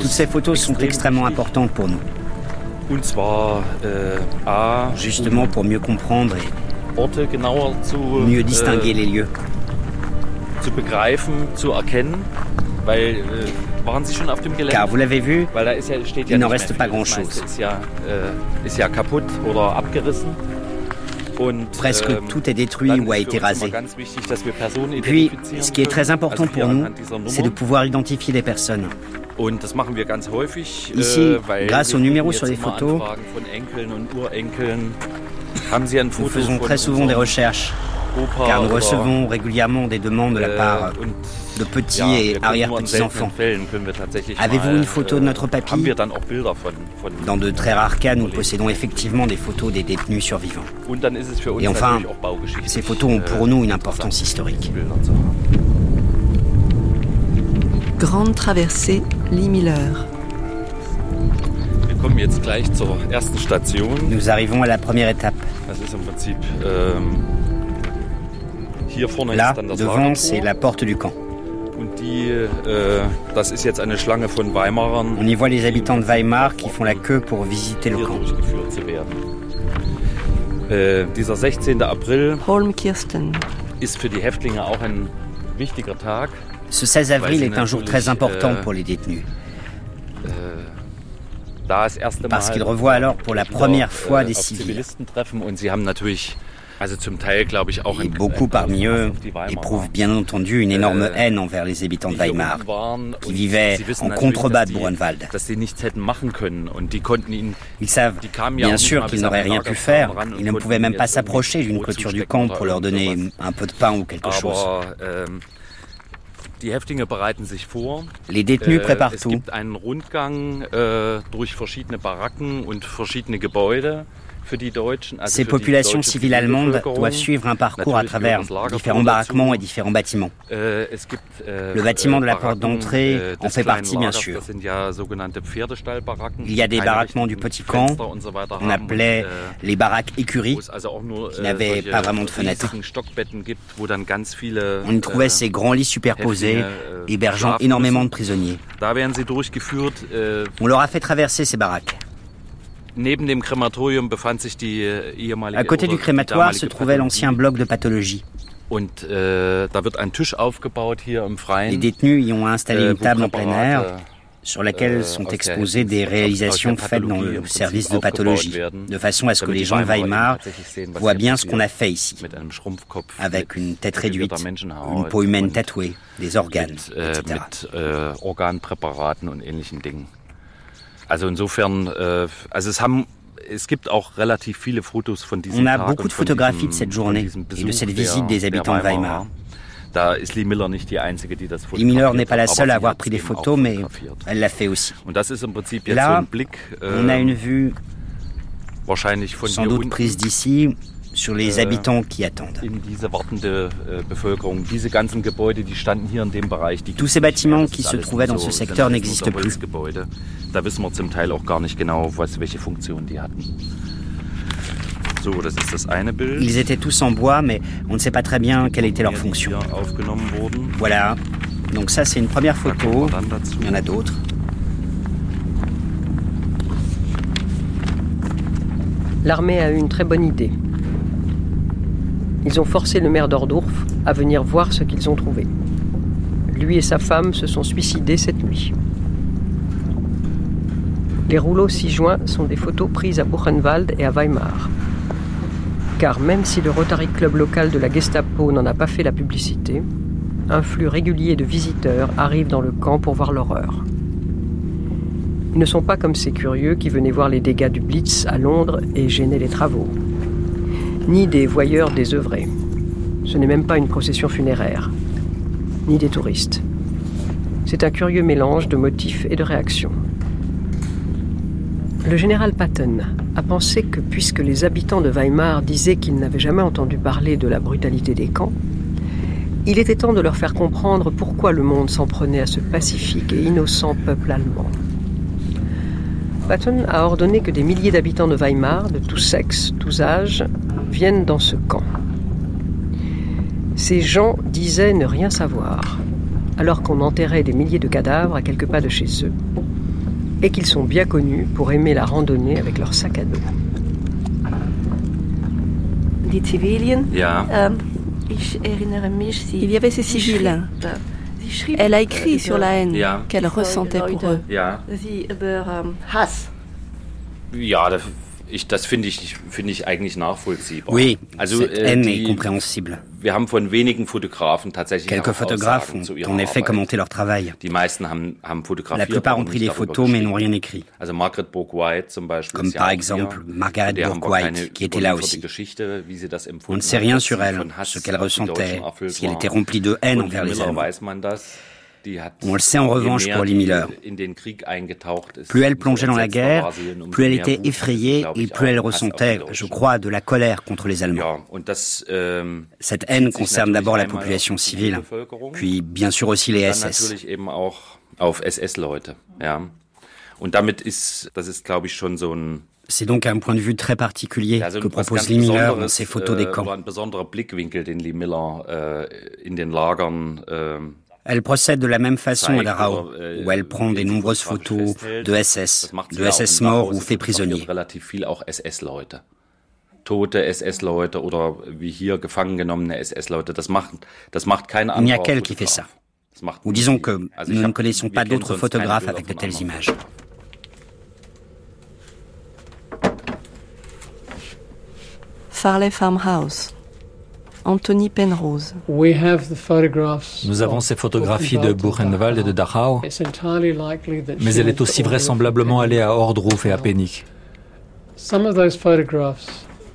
Toutes ces photos sont extrêmement importantes pour nous. äh, Justement pour mieux comprendre et mieux distinguer äh, les lieux. Car vous l'avez vu, Il n'en reste pas grand-chose. Presque ähm, tout est détruit ou a été rasé. Puis, ce qui est très important pour nous, c'est de pouvoir identifier des personnes. Ici, äh, weil grâce aux numéros sur les photos, Nous faisons très souvent des recherches, car nous recevons régulièrement des demandes de la äh, part de petits et wir tatsächlich Avez-vous une photo de äh, notre papy? Dans de très rares cas, nous possédons effectivement des photos des détenus survivants. Et enfin, Ces photos ont pour äh, nous une importance historique. Zu haben. Grande traversée, Lee Miller. Nous arrivons à la première étape. Là, devant, c'est la porte du camp. Äh, On y voit les habitants de Weimar qui font la queue pour visiter le camp. Äh, dieser 16. April Holm Kirsten. ist für die Häftlinge auch ein wichtiger Tag. Ce 16 avril est un jour très important äh, pour les détenus, parce qu'ils revoient alors pour la première fois des civils. Et beaucoup parmi eux éprouvent bien entendu une énorme Euh, haine envers les habitants de Weimar, qui vivaient en contrebas de ihn Ils savent bien sûr qu'ils n'auraient rien pu faire. Ils ne pouvaient même pas s'approcher d'une clôture du camp pour leur donner un peu de pain ou quelque chose. Ähm. Les détenus Äh, préparent tout. Ces populations civiles allemandes doivent suivre un parcours à travers différents baraquements et différents bâtiments. Äh, äh, Le bâtiment de la äh, porte d'entrée en fait partie, bien sûr. Il y a des baraquements du petit camp, On appelait les baraques écuries. qui n'avaient pas vraiment de fenêtres. On y trouvait ces grands lits superposés, hébergeant énormément de prisonniers. On leur a fait traverser ces baraques. À côté du crématoire se trouvait l'ancien bloc de pathologie. Äh, Les Freien. détenus y ont installé äh, une table en plein air sur laquelle äh, sont exposées des réalisations faites dans le service de pathologie, de façon à ce que les gens de Weimar voient bien ce qu'on a fait ici, avec une tête réduite, une peau humaine tatouée, des organes, äh, etc. Also insofern, äh, also es haben, es gibt auch relativ viele Fotos von diesem On a Tag beaucoup und de von photographies diesem, de cette journée et de cette visite des habitants de. Weimar. Da ist Lee Miller nicht die einzige, die das Lee Miller n'est pas la seule à avoir pris des photos, mais elle l'a fait aussi. Und das ist im Prinzip jetzt Là, so ein Blick, On a äh, une vue wahrscheinlich von sans hier doute unten prise d'ici sur les Euh, habitants qui attendent. äh, Tous ces bâtiments qui se trouvaient dans ce so- secteur n'existent plus. Holzgebäude. Da wissen wir zum Teil auch gar nicht genau, was, welche Funktion die hatten. So, das ist das eine Bild. Ils étaient tous en bois, mais on ne sait pas très bien quelle était leur fonction. hier aufgenommen wurden. Voilà. Donc ça, c'est une première photo. Il y en a d'autres. L'armée a eu une très bonne idée. Ils ont forcé le maire d'Ordorf à venir voir ce qu'ils ont trouvé. Lui et sa femme se sont suicidés cette nuit. Les rouleaux ci-joints sont des photos prises à Buchenwald et à Weimar. Car même si le Rotary Club local de la Gestapo n'en a pas fait la publicité, un flux régulier de visiteurs arrive dans le camp pour voir l'horreur. Ils ne sont pas comme ces curieux qui venaient voir les dégâts du Blitz à Londres et gênaient les travaux. Ni des voyeurs désœuvrés. Ce n'est même pas une procession funéraire. Ni des touristes. C'est un curieux mélange de motifs et de réactions. Le général Patton a pensé que puisque les habitants de Weimar disaient qu'ils n'avaient jamais entendu parler de la brutalité des camps, il était temps de leur faire comprendre pourquoi le monde s'en prenait à ce pacifique et innocent peuple allemand. Patton a ordonné que des milliers d'habitants de Weimar, de tous sexes, tous âges, viennent dans ce camp. Ces gens disaient ne rien savoir. alors qu'on enterrait des milliers de cadavres à quelques pas de chez eux, et qu'ils sont bien connus pour aimer la randonnée avec leur sac à dos. Erinnere mich, sie, il y avait ces civils. Elle a écrit sur la haine qu'elle ressentait pour eux. Ich, das finde ich, finde ich eigentlich nachvollziehbar. Oui, also, est die, compréhensible. wir haben von wenigen Fotografen tatsächlich Quelques photographes ont en effet commenté leur travail. Die meisten haben, haben fotografiert. La plupart ont pris des photos mais n'ont rien écrit. Also Margaret Bourke-White zum Beispiel. Comme par exemple. Margaret Bourke-White, qui était là aussi. On ne sait rien sur elle, ce qu'elle ressentait, si elle était remplie de haine envers les Miller On le sait en revanche pour Lee Miller. Plus elle plongeait dans la guerre, plus elle était effrayée et plus elle ressentait, je crois, de la colère contre les Allemands. Ähm, Cette haine concerne d'abord la population civile, puis bien sûr aussi les SS. C'est donc un point de vue très particulier que propose Lee Miller dans ses photos des äh, camps. Elle procède de la même façon à oder, äh, où elle prend des nombreuses photos de SS, de SS morts ou faits prisonniers. Il n'y a qu'elle qui fait ça. Ou disons que nous ne connaissons pas d'autres photographes avec de telles images. Farley Farmhouse. Anthony Penrose. Nous avons ces photographies de Buchenwald et de Dachau, mais elle est aussi vraisemblablement allée à Ordruf et à Penich.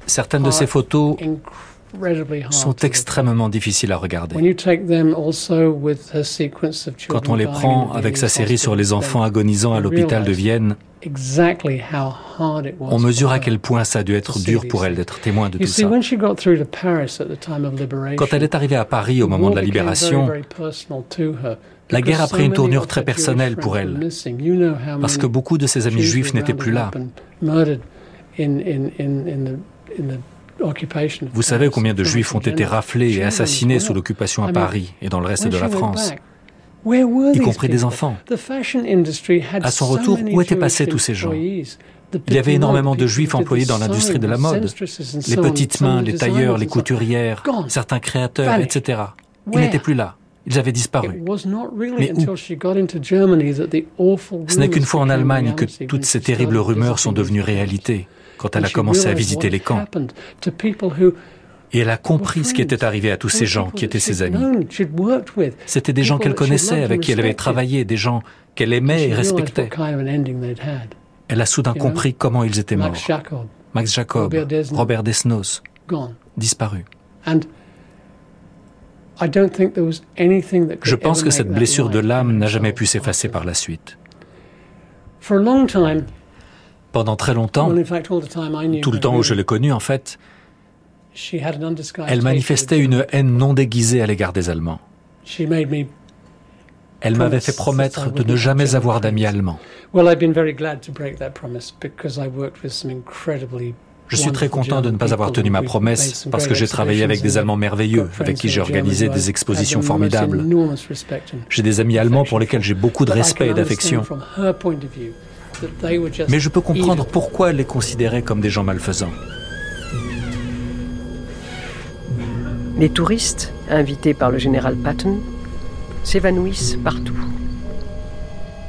Certaines de ces photos sont extrêmement difficiles à regarder. Quand on les prend avec sa série sur les enfants agonisants à l'hôpital de Vienne, on mesure à quel point ça a dû être dur pour elle d'être témoin de tout ça. Quand elle est arrivée à Paris au moment de la libération, la guerre a pris une tournure très personnelle pour elle, parce que beaucoup de ses amis juifs n'étaient plus là. Vous savez combien de juifs ont été raflés et assassinés sous l'occupation à Paris et dans le reste de la France, y compris des enfants. À son retour, où étaient passés tous ces gens? Il y avait énormément de juifs employés dans l'industrie de la mode, les petites mains, les tailleurs, les couturières, certains créateurs, etc. Ils n'étaient plus là. Ils avaient disparu. Mais où? Ce n'est qu'une fois en Allemagne que toutes ces terribles rumeurs sont devenues réalité, quand elle a commencé à visiter les camps. Et elle a compris ce qui était arrivé à tous ces gens qui étaient ses amis. C'était des gens qu'elle connaissait, avec qui elle avait travaillé, des gens qu'elle aimait et respectait. Elle a soudain compris comment ils étaient morts. Max Jacob, Robert Desnos, disparus. Je pense que cette blessure de l'âme n'a jamais pu s'effacer par la suite. Pendant très longtemps, tout le temps où je l'ai connue en fait, elle manifestait une haine non déguisée à l'égard des Allemands. Elle m'avait fait promettre de ne jamais avoir d'amis allemands. Je suis très content de ne pas avoir tenu ma promesse parce que j'ai travaillé avec des Allemands merveilleux avec qui j'ai organisé des expositions formidables. J'ai des amis allemands pour lesquels j'ai beaucoup de respect et d'affection. Mais je peux comprendre pourquoi les considérait comme des gens malfaisants. Les touristes, invités par le général Patton, s'évanouissent partout.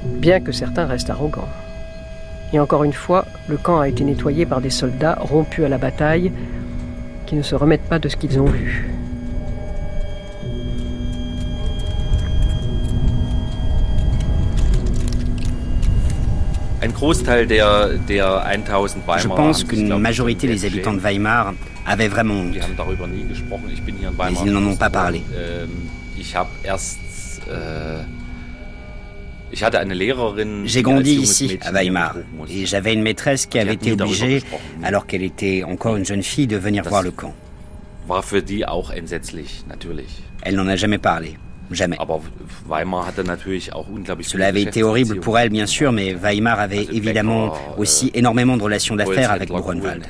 Bien que certains restent arrogants. Et encore une fois, le camp a été nettoyé par des soldats rompus à la bataille qui ne se remettent pas de ce qu'ils ont vu. Je pense qu'une majorité des habitants de Weimar avaient vraiment honte. Weimar. ils n'en ont pas parlé. Ähm. Äh. J'ai grandi ici, à Weimar, et j'avais une maîtresse qui avait été obligée, alors qu'elle était encore une jeune fille, de venir voir le camp. Elle n'en a jamais parlé. Jamais. Cela avait été horrible pour elle, bien sûr, mais Weimar avait évidemment aussi énormément de relations d'affaires avec Buchenwald.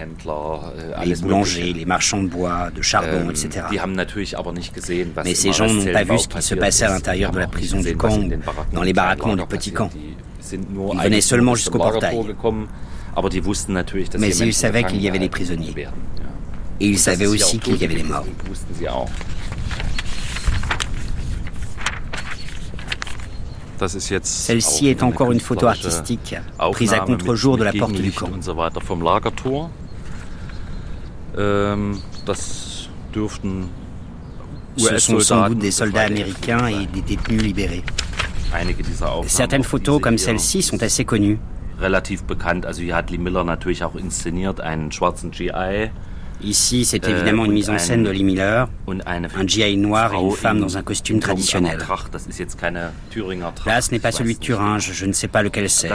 Les boulangers, les marchands de bois, de charbon, etc. Mais ces gens n'ont pas vu ce qui se passait à l'intérieur de la prison du camp, dans les baraquements du petit camp. Ils venaient seulement jusqu'au portail. Mais ils savaient qu'il y avait des prisonniers. Et ils savaient aussi qu'il y avait des morts. Celle-ci est encore une photo artistique, prise à contre-jour de la porte du camp. Ce sont sans doute des soldats américains et des détenus libérés. Certaines photos comme celle-ci sont assez connues. Ici, c'est évidemment une mise en scène de Lee Miller, un GI noir et une femme dans un costume traditionnel. Là, ce n'est pas celui de Thuringe, je ne sais pas lequel c'est.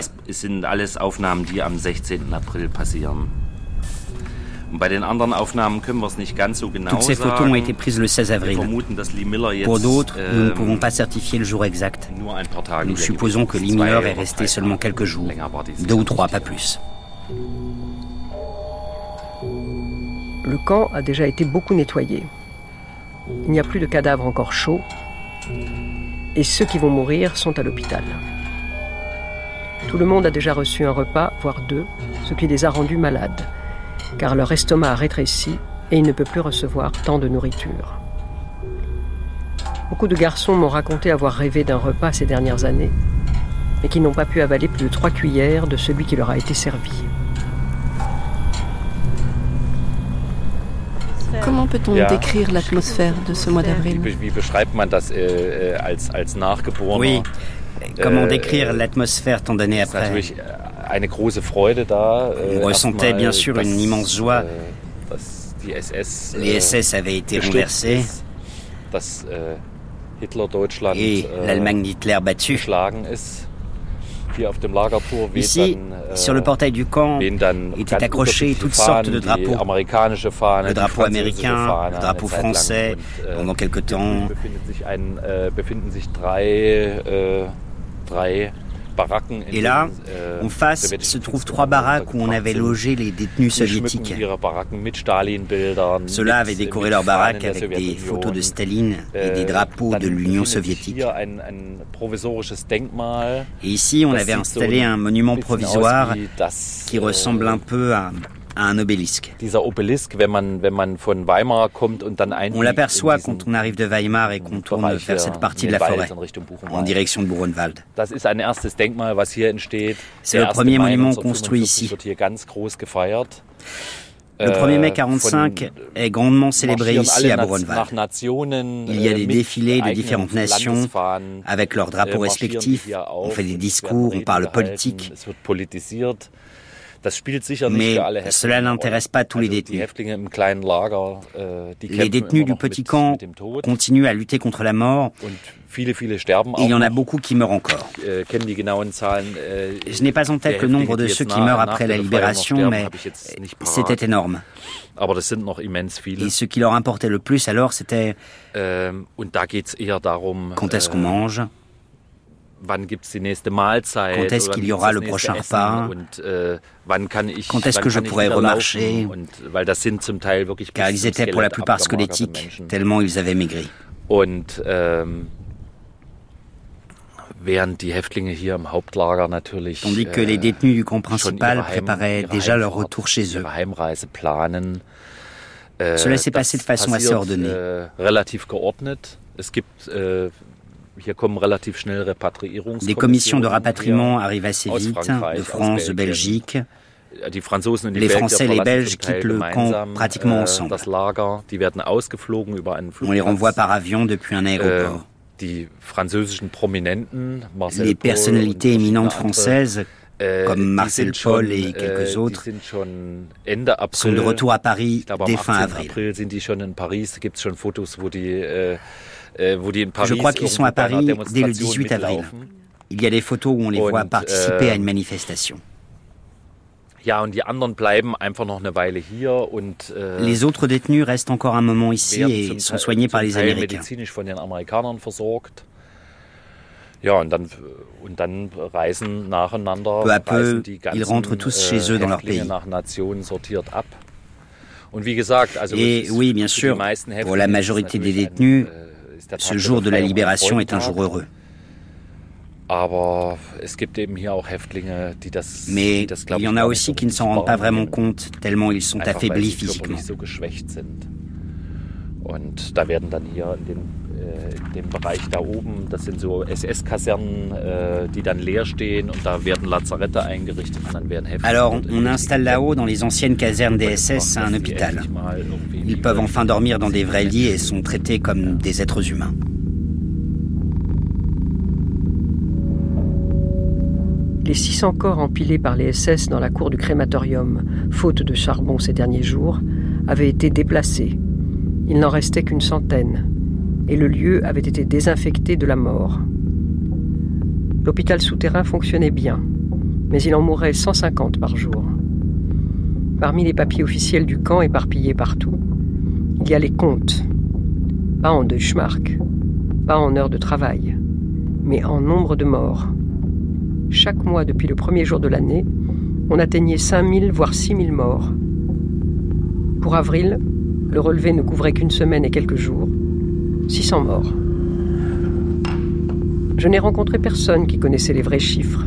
Toutes ces photos ont été prises le 16 avril. Pour d'autres, nous ne pouvons pas certifier le jour exact. Nous supposons que Lee Miller est resté seulement quelques jours, deux ou trois, pas plus. Le camp a déjà été beaucoup nettoyé. Il n'y a plus de cadavres encore chauds. Et ceux qui vont mourir sont à l'hôpital. Tout le monde a déjà reçu un repas, voire deux, ce qui les a rendus malades car leur estomac a rétréci et il ne peut plus recevoir tant de nourriture. Beaucoup de garçons m'ont raconté avoir rêvé d'un repas ces dernières années, mais qui n'ont pas pu avaler plus de trois cuillères de celui qui leur a été servi. Comment peut-on décrire l'atmosphère de ce mois d'avril Oui, comment décrire l'atmosphère tant d'années après? on ressentait bien sûr une immense joie. Les SS avaient été renversés et l'Allemagne d'Hitler battue. Ici, sur le portail du camp, étaient accrochés toutes sortes de drapeaux. Le drapeau américain, le drapeau français, pendant quelque temps. Et là, en face, se trouvent trois baraques où on avait logé les détenus soviétiques. Ceux-là avaient décoré leurs baraques avec des photos de Staline et des drapeaux de l'Union soviétique. Et ici, on avait installé un monument provisoire qui ressemble un peu à un obélisque. On l'aperçoit quand on arrive de Weimar et qu'on tourne vers cette partie de la forêt, en direction de Buchenwald. C'est le premier monument construit ici. Le 1er mai 1945 est grandement célébré ici à Buchenwald. Il y a des défilés de différentes nations avec leurs drapeaux respectifs. On fait des discours, on parle politique. Mais cela n'intéresse pas tous les détenus. Les détenus du petit camp continuent à lutter contre la mort. il y en a beaucoup qui meurent encore. Je n'ai pas en tête le nombre de ceux qui meurent après la libération, mais c'était énorme. Et ce qui leur importait le plus alors, c'était quand est-ce qu'on mange? Quand est-ce qu'il y aura le prochain repas? Äh, Quand est-ce que je pourrai remarcher? Car ils étaient pour la plupart squelettiques, tellement ils avaient maigri. Ähm, Tandis que les äh, détenus du camp principal préparaient déjà leur retour chez eux. Äh, Cela s'est passé de façon assez ordonnée. Des commissions de rapatriement arrivent assez vite, de France, de Belgique. Les Français et les Belges quittent le camp pratiquement ensemble. On les renvoie par avion depuis un aéroport. Les personnalités éminentes françaises, comme Marcel Paul et quelques autres, sont de retour à Paris dès fin avril. Euh, Je crois qu'ils sont à Paris dès le 18 avril. Il y a des photos où on les voit participer à une manifestation. Les autres détenus restent encore un moment ici et sont soignés par les Américains. Peu à peu, ils rentrent tous chez eux dans leur pays. Et oui, bien sûr, pour la majorité des détenus, ce jour de la libération est un jour heureux. Mais il y en a aussi qui ne s'en rendent pas vraiment compte, tellement ils sont affaiblis physiquement. Alors, on installe là-haut, dans les anciennes casernes des SS, un hôpital. Ils peuvent enfin dormir dans des vrais lits et sont traités comme des êtres humains. Les 600 corps empilés par les SS dans la cour du crématorium, faute de charbon ces derniers jours, avaient été déplacés. Il n'en restait qu'une centaine, et le lieu avait été désinfecté de la mort. L'hôpital souterrain fonctionnait bien, mais il en mourait 150 par jour. Parmi les papiers officiels du camp éparpillés partout, il y a les comptes, pas en Deutschmark, pas en heures de travail, mais en nombre de morts chaque mois depuis le premier jour de l'année, on atteignait 5000 voire 6000 morts. Pour avril, le relevé ne couvrait qu'une semaine et quelques jours. 600 morts. Je n'ai rencontré personne qui connaissait les vrais chiffres,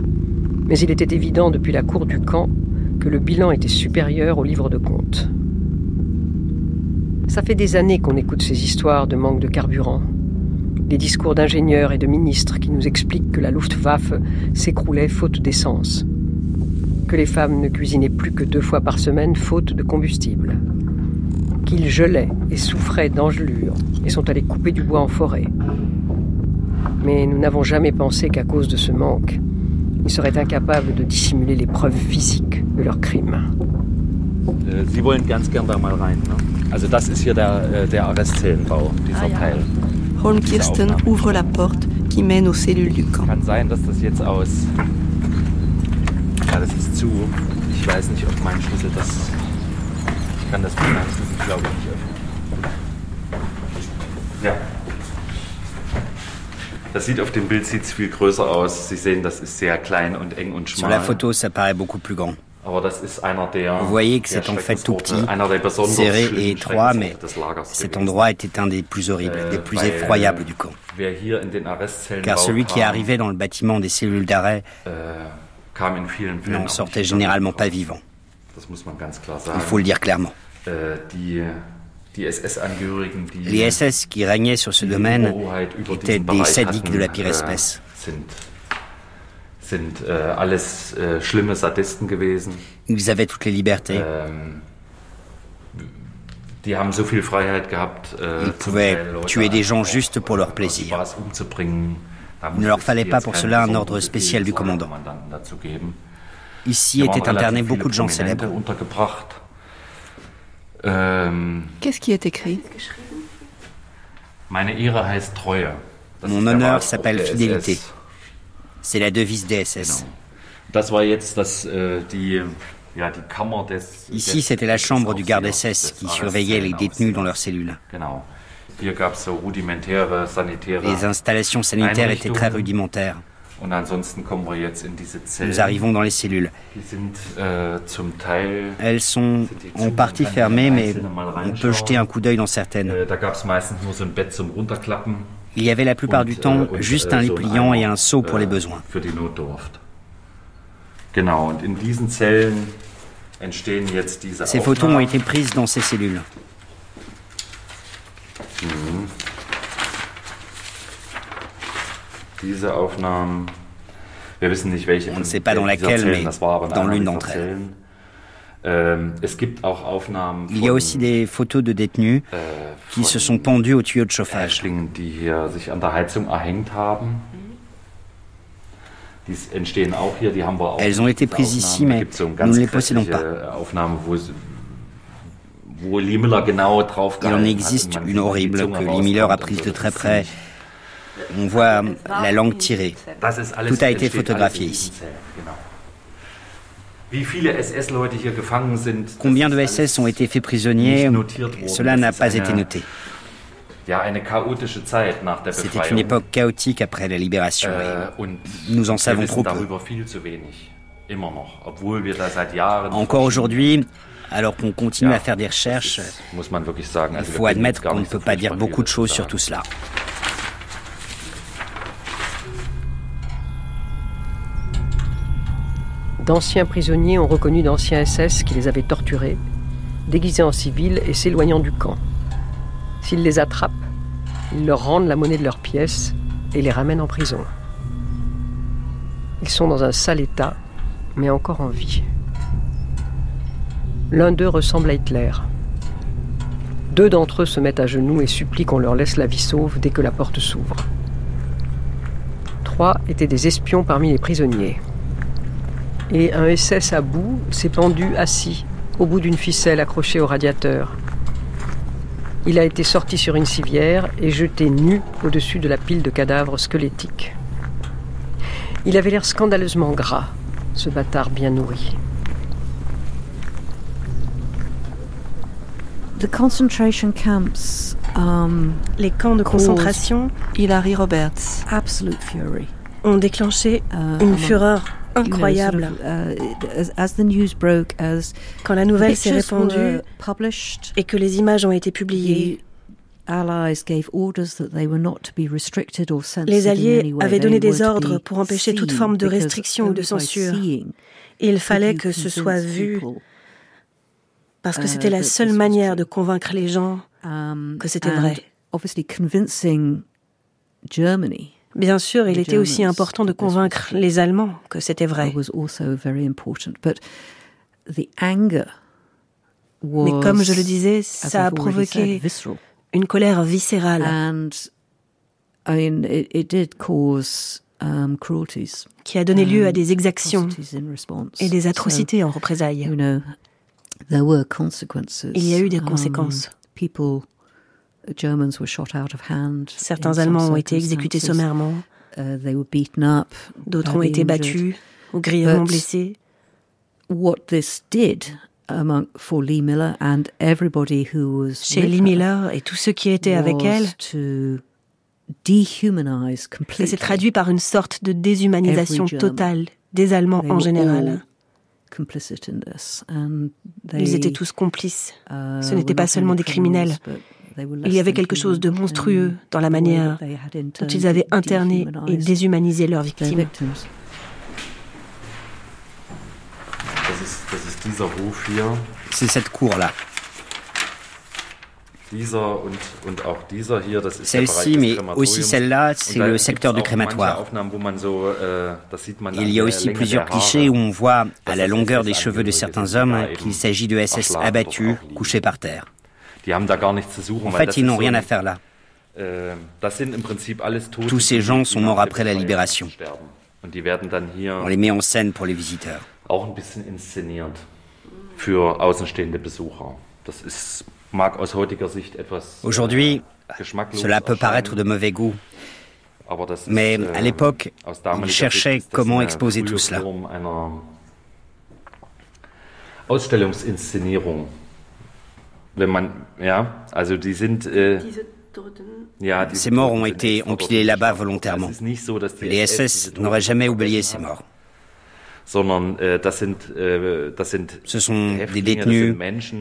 mais il était évident depuis la cour du camp que le bilan était supérieur au livre de compte. Ça fait des années qu'on écoute ces histoires de manque de carburant, des discours d'ingénieurs et de ministres qui nous expliquent que la Luftwaffe s'écroulait faute d'essence, que les femmes ne cuisinaient plus que deux fois par semaine faute de combustible, qu'ils gelaient et souffraient d'engelures et sont allés couper du bois en forêt. Mais nous n'avons jamais pensé qu'à cause de ce manque, ils seraient incapables de dissimuler les preuves physiques de leurs crimes. Äh, Sie wollen ganz gern da mal rein. Ne? Also das ist hier der, äh, der Arrestzellenbau, dieser ah, ja. Teil. Holm Kirsten ouvre la porte qui mène aux cellules du camp. Kann sein, dass das jetzt aus. Ja, das ist zu. Ich weiß nicht, ob mein Schlüssel das. Ich kann das Schlüssel, glaube ich, nicht öffnen. Ja. Das sieht auf dem Bild sieht's viel größer aus. Sie sehen, das ist sehr klein und eng und schmal. Sur la photo, ça paraît beaucoup plus grand. Vous voyez que c'est en fait tout petit, serré et étroit, mais cet endroit était un des plus horribles, des plus effroyables du camp. Car celui qui arrivait dans le bâtiment des cellules d'arrêt n'en sortait généralement pas vivant. Il faut le dire clairement. Les SS qui régnaient sur ce domaine étaient des sadiques de la pire espèce äh, alles äh. Ils avaient toutes les libertés. Ähm. Äh, Ils pouvaient tuer des gens juste pour leur plaisir. Il ne leur fallait pas pour cela un ordre spécial du commandant. Ici étaient internés beaucoup de gens célèbres. Ähm, Qu'est-ce qui est écrit Mon honneur s'appelle fidélité. C'est la devise des SS. Äh, Ici, c'était la chambre du garde SS qui surveillait les détenus dans leurs cellules. Les installations sanitaires étaient très rudimentaires. Nous arrivons dans les cellules. Äh, Elles sont en partie fermées, mais on peut jeter un coup d'œil dans certaines. Äh, il y avait la plupart du temps äh, juste un lit pliant et un seau pour les besoins. Ces photos ont été prises dans ces cellules. Mhm. On ne sait pas dans laquelle, mais dans l'une d'entre elles. Ähm, Il y a aussi des photos de détenus äh, qui se sont pendus au tuyau de chauffage. Elles ont été prises ici, mais nous ne les possédons pas. Il en existe une horrible que Lee Miller a prise de très près. On voit la langue tirée. Tout a été photographié ici. Combien de SS ont été faits prisonniers? Cela n'a pas été noté. C'était une époque chaotique après la libération. Äh, nous en savons trop peu. Encore aujourd'hui, alors qu'on continue à faire des recherches, il faut admettre qu'on ne peut pas dire beaucoup de choses sur tout cela. D'anciens prisonniers ont reconnu d'anciens SS qui les avaient torturés, déguisés en civils et s'éloignant du camp. S'ils les attrapent, ils leur rendent la monnaie de leurs pièces et les ramènent en prison. Ils sont dans un sale état, mais encore en vie. L'un d'eux ressemble à Hitler. Deux d'entre eux se mettent à genoux et supplient qu'on leur laisse la vie sauve dès que la porte s'ouvre. Trois étaient des espions parmi les prisonniers. Et un SS à bout s'est pendu assis au bout d'une ficelle accrochée au radiateur. Il a été sorti sur une civière et jeté nu au-dessus de la pile de cadavres squelettiques. Il avait l'air scandaleusement gras, ce bâtard bien nourri. Um, Les camps de concentration, Hilary Roberts, ont déclenché uh, une fureur incroyable. Uh, Quand la nouvelle s'est répandue et que les images ont été publiées, les Alliés avaient donné des ordres pour empêcher toute forme de restriction ou de censure. Il fallait que ce soit vu parce que c'était la uh, seule manière de convaincre les gens um, que c'était vrai. Bien sûr, il était aussi important de convaincre les Allemands que c'était vrai. Mais comme je le disais, ça a provoqué une colère viscérale. Um, qui a donné lieu à des exactions et des atrocités en représailles. Il y a eu des um, conséquences. Certains Allemands ont été exécutés sommairement. Uh, D'autres ont été battus ou grièvement blessés. Chez Lee Miller et tous ceux qui étaient avec elle, ça s'est traduit par une sorte de déshumanisation totale des Allemands en général. Ils étaient tous complices. Uh, Ce n'étaient pas seulement des criminels. Il y avait quelque chose de monstrueux dans la manière dont ils avaient interné et déshumanisé leurs victimes. C'est cette cour-là. Celle-ci, mais aussi celle-là, c'est le secteur du crématoire. Il y a aussi plusieurs clichés où on voit, à la longueur des cheveux de certains hommes, qu'il s'agit de SS abattus, couchés par terre. En fait, ils n'ont rien à faire là. Äh, Tous ces gens sont morts après la libération. On les met en scène pour les visiteurs. Aujourd'hui, cela peut paraître de mauvais goût, mais à l'époque, ils cherchaient comment exposer tout cela. Ces morts ont été empilés là-bas volontairement. Les SS n'auraient jamais oublié ces morts. Äh, äh, Ce sont des détenus,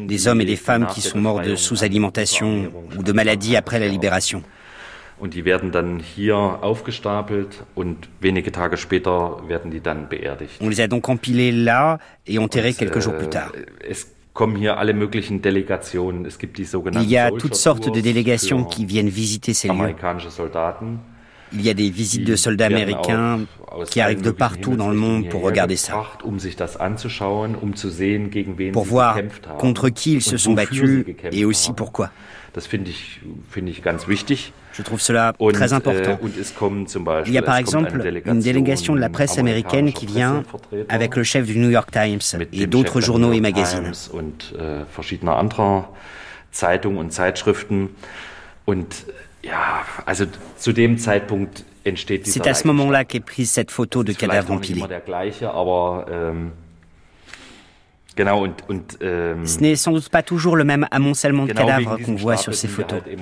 des hommes et des femmes qui sont morts de sous-alimentation ou de maladies après la libération. Und die werden dann hier aufgestapelt und wenige Tage später werden die dann beerdigt. On les a donc empilés là et enterrés quelques jours plus tard. Äh, es kommen hier alle möglichen Delegationen. Es gibt die sogenannten Il y a toutes sortes de délégations qui viennent visiter ces lieux. Il y a des visites de soldats américains qui arrivent de partout dans le monde pour regarder ça. Um um pour voir contre qui ils se sont battus et aussi pourquoi. Je trouve cela très important. Äh, Il y a par exemple une délégation de la presse américaine qui vient avec le chef du New York Times et d'autres journaux et magazines. C'est à ce moment-là qu'est prise cette photo de cadavre empilé. Ähm, Ähm, Ce n'est sans doute pas toujours le même amoncellement de cadavres qu'on voit sur ces photos. Äh,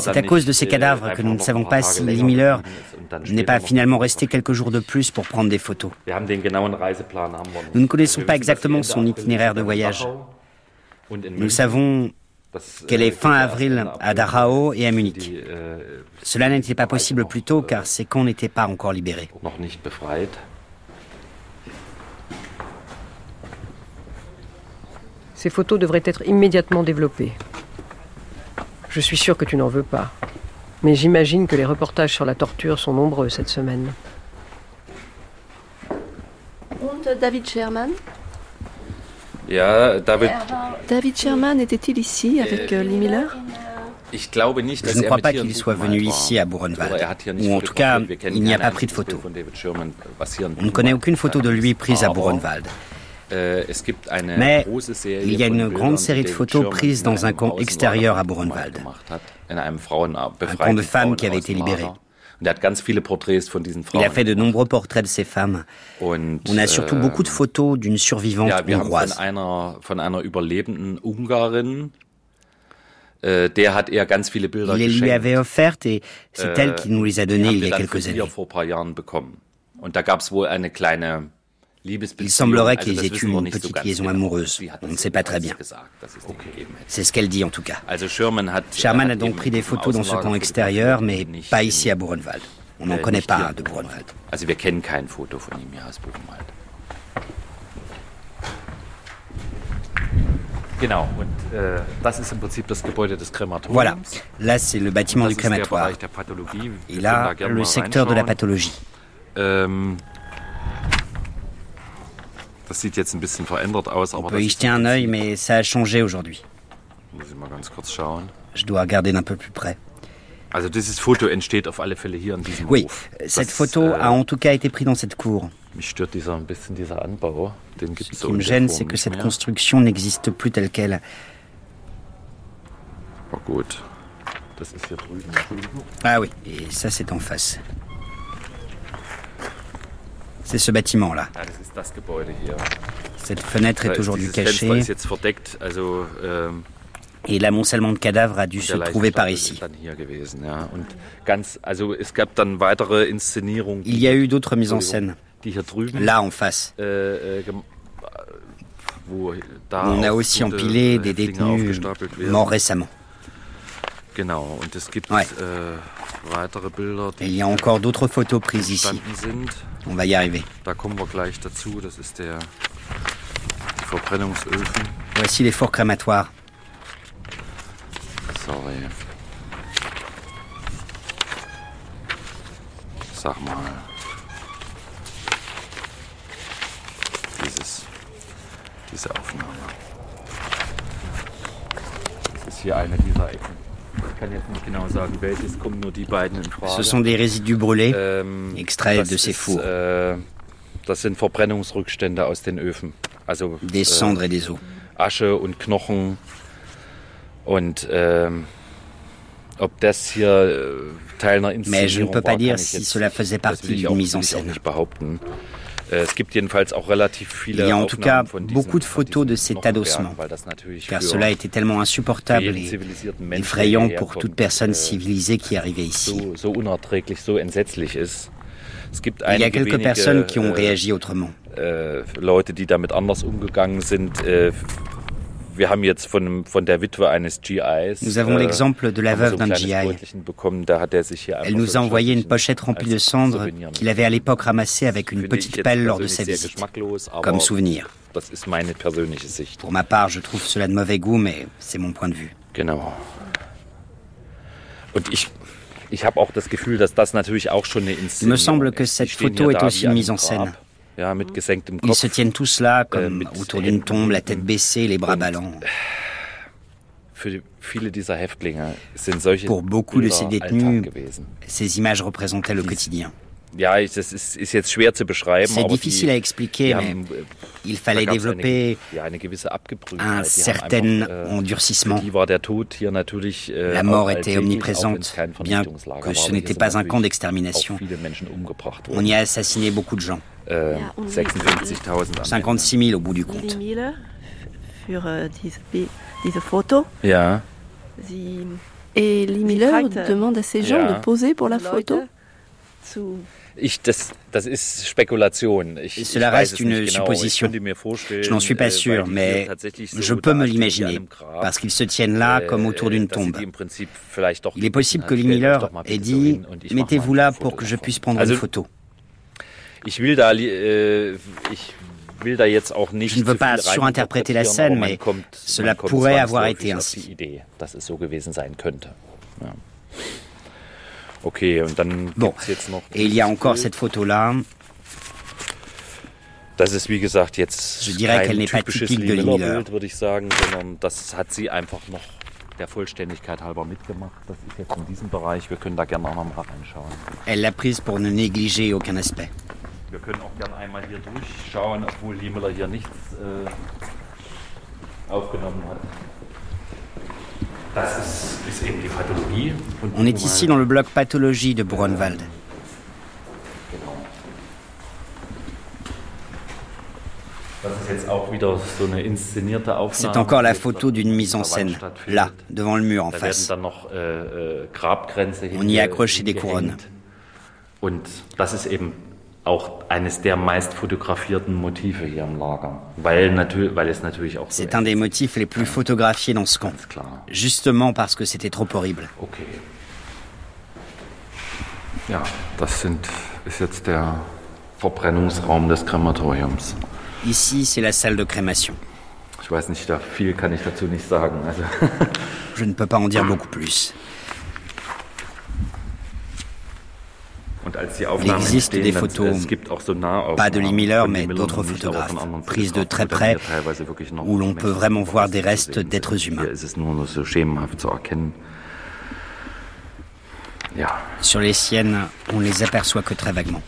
C'est à cause de ces cadavres que nous ne savons pas si Lee Miller n'est pas finalement resté quelques jours de plus pour prendre des photos. Nous ne connaissons pas exactement son itinéraire de voyage. Nous savons qu'elle est fin avril à Dachau et à Munich. Cela n'était pas possible plus tôt car ces camps n'étaient pas encore libérés. Ces photos devraient être immédiatement développées. Je suis sûr que tu n'en veux pas. Mais j'imagine que les reportages sur la torture sont nombreux cette semaine. David Sherman David. David Sherman était-il ici avec euh, Lee Miller? Je ne crois pas qu'il soit venu ici à Buchenwald. Ou en tout cas, il n'y a pas pris de photo. On ne connaît aucune photo de lui prise à Buchenwald. Äh, Mais il y a une grande série de photos prises dans un camp extérieur à Buchenwald. Un camp de femmes qui avait été libéré. Il a fait de nombreux portraits de ces femmes. On a surtout beaucoup de photos d'une survivante hongroise. Äh, il les lui avait offertes et c'est elle qui nous les a données il y a quelques années. Il semblerait qu'ils aient eu une petite liaison amoureuse. On ne sait pas très bien. C'est ce qu'elle dit en tout cas. Sherman a donc pris des photos dans ce camp extérieur, mais pas ici à Buchenwald. On n'en connaît pas de Buchenwald. Voilà, là c'est le bâtiment du crématoire. Et là, le secteur de la pathologie. Das sieht jetzt ein bisschen verändert aus, aber On peut y jeter un œil, mais ça a changé aujourd'hui. Muss ich mal ganz kurz schauen. Je dois regarder d'un peu plus près. Also dieses Foto entsteht auf alle Fälle hier in diesem Oui, Hof. cette das, photo äh, a en tout cas été prise dans cette cour. Mich stört dieser ein bisschen dieser Anbau. Den gibt's Ce qui me gêne, c'est que cette construction n'existe plus telle qu'elle. Oh gut. Das ist hier drüben. Ah oui, et ça c'est en face. C'est ce bâtiment-là. Ah, Cette fenêtre est aujourd'hui cachée. Ähm, Et l'amoncellement de cadavres a dû se trouver par ici. Il y a eu d'autres mises en scène. Là, en face. Äh, äh, On a aussi empilé des détenus morts récemment. Ouais. Et il y a encore d'autres photos prises ici. On va y arriver. Voici les fours crématoires. Sorry. Sag mal. Dieses, diese Aufnahme. Das ist hier eine dieser Ecken. Ce sont des résidus brûlés, ähm, extraits de ces fours. Das sind Verbrennungsrückstände aus den Öfen. Also des cendres et des os. Asche und Knochen und ähm, ob das hier äh, Teil einer Inszenierung Mais je ne peux pas dire si cela faisait partie d'une mise en scène. Äh, Il y a en tout cas beaucoup de photos de cet adossement, car cela était tellement insupportable et effrayant pour toute personne äh, civilisée qui arrivait ici. Il y a quelques personnes qui ont äh, réagi autrement. Leute, die damit anders umgegangen sind, Nous avons l'exemple de la veuve d'un GI. Elle nous a envoyé une pochette remplie de cendres qu'il avait à l'époque ramassée avec une petite pelle lors de sa visite, comme souvenir. Pour ma part, je trouve cela de mauvais goût, mais c'est mon point de vue. Genau. Und ich, ich habe auch das Gefühl, dass das natürlich auch schon eine Il me semble que cette photo est aussi une mise en scène. Ils se tiennent tous là, comme äh, autour d'une tombe, la tête baissée, les bras ballants. Pour beaucoup de ces détenus, ces images représentaient le quotidien. C'est difficile à expliquer, mais il fallait développer un certain äh, endurcissement. Äh, La mort était omniprésente, bien que ce n'était pas un camp d'extermination. On y a assassiné beaucoup de gens. 56 000 au bout du compte. Et Lee Miller demande à ces gens de poser pour la photo cela reste une supposition. Je n'en suis pas sûr, mais je peux me l'imaginer, parce qu'ils se tiennent là äh, comme autour d'une tombe. Il est possible que Lee Miller ait dit « Mettez-vous là pour que je puisse prendre une photo ». Je ne veux pas surinterpréter la scène, mais cela pourrait avoir été ainsi. Okay, und dann bon. jetzt noch Et il y a encore cette photo-là. Das ist wie gesagt jetzt Je dirais typique de Miller. würde ich sagen, sondern das hat sie einfach noch der Vollständigkeit halber mitgemacht. Das ist jetzt in diesem Bereich. Wir können da gerne auch noch mal reinschauen. Elle l'a prise pour ne négliger aucun aspect. Wir können auch gerne einmal hier durchschauen, obwohl Liemler hier nichts äh, aufgenommen hat. On est ici dans le bloc pathologie de Brunwald. C'est encore la photo d'une mise en scène, là, devant le mur en face. Äh, äh, On y a accroché des couronnes. Auch eines der meist fotografierten Motive hier im Lager. Weil es natürlich auch. C'est un des motifs les plus photographiés dans ce camp, justement parce que c'était trop horrible. Okay. Ja, das ist jetzt der Verbrennungsraum des Krematoriums. Ici, c'est la salle de crémation. Je ne peux pas en dire beaucoup plus. Il existe des photos, pas de Lee Miller, mais d'autres photographes, prises de très près, où l'on peut vraiment voir des restes d'êtres humains. Sur les siennes, on les aperçoit que très vaguement.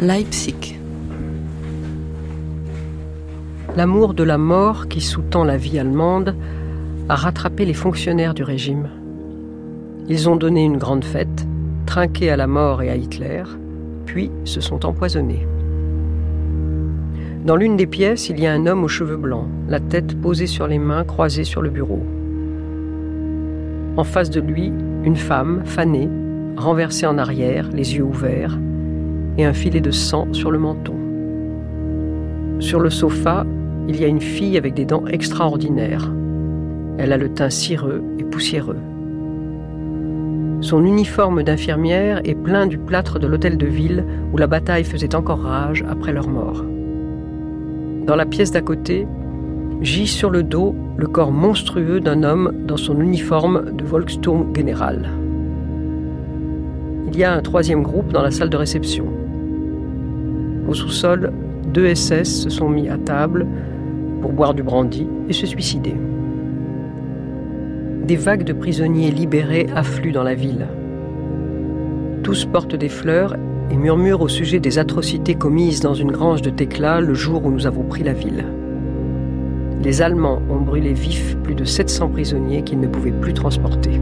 Leipzig. L'amour de la mort qui sous-tend la vie allemande a rattrapé les fonctionnaires du régime. Ils ont donné une grande fête, trinqué à la mort et à Hitler, puis se sont empoisonnés. Dans l'une des pièces, il y a un homme aux cheveux blancs, la tête posée sur les mains, croisée sur le bureau. En face de lui, une femme, fanée, renversée en arrière, les yeux ouverts, et un filet de sang sur le menton. Sur le sofa, il y a une fille avec des dents extraordinaires. Elle a le teint cireux et poussiéreux. Son uniforme d'infirmière est plein du plâtre de l'hôtel de ville où la bataille faisait encore rage après leur mort. Dans la pièce d'à côté, gît sur le dos le corps monstrueux d'un homme dans son uniforme de Volksturm général. Il y a un troisième groupe dans la salle de réception. Au sous-sol, deux SS se sont mis à table pour boire du brandy et se suicider. Des vagues de prisonniers libérés affluent dans la ville. Tous portent des fleurs et murmurent au sujet des atrocités commises dans une grange de Tekla le jour où nous avons pris la ville. Les Allemands ont brûlé vifs plus de 700 prisonniers qu'ils ne pouvaient plus transporter.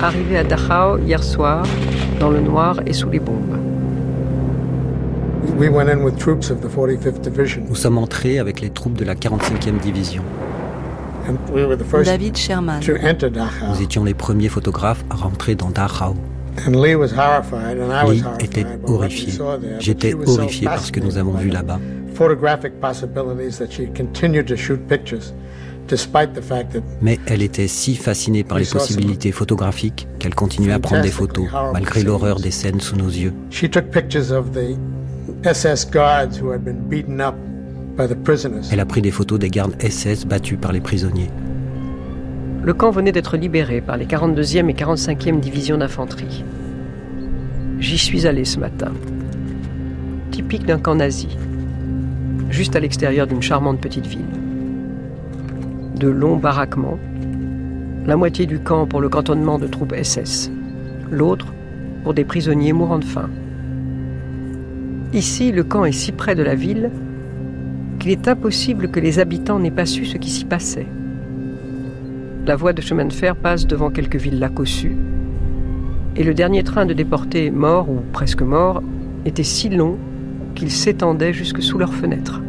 Arrivé à Dachau hier soir, dans le noir et sous les bombes. Nous sommes entrés avec les troupes de la 45e division. David Sherman. Nous étions les premiers photographes à rentrer dans Dachau. Lee était horrifié. J'étais horrifié par ce que nous avons vu là-bas. Mais elle était si fascinée par les possibilités photographiques qu'elle continuait à prendre des photos, malgré l'horreur des scènes sous nos yeux. Elle a pris des photos des gardes SS battus par les prisonniers. Le camp venait d'être libéré par les 42e et 45e divisions d'infanterie. J'y suis allé ce matin. typique d'un camp nazi, juste à l'extérieur d'une charmante petite ville. De longs baraquements, la moitié du camp pour le cantonnement de troupes SS, l'autre pour des prisonniers mourant de faim. Ici, le camp est si près de la ville qu'il est impossible que les habitants n'aient pas su ce qui s'y passait. La voie de chemin de fer passe devant quelques villes cossues, et le dernier train de déportés morts ou presque morts était si long qu'il s'étendait jusque sous leurs fenêtres.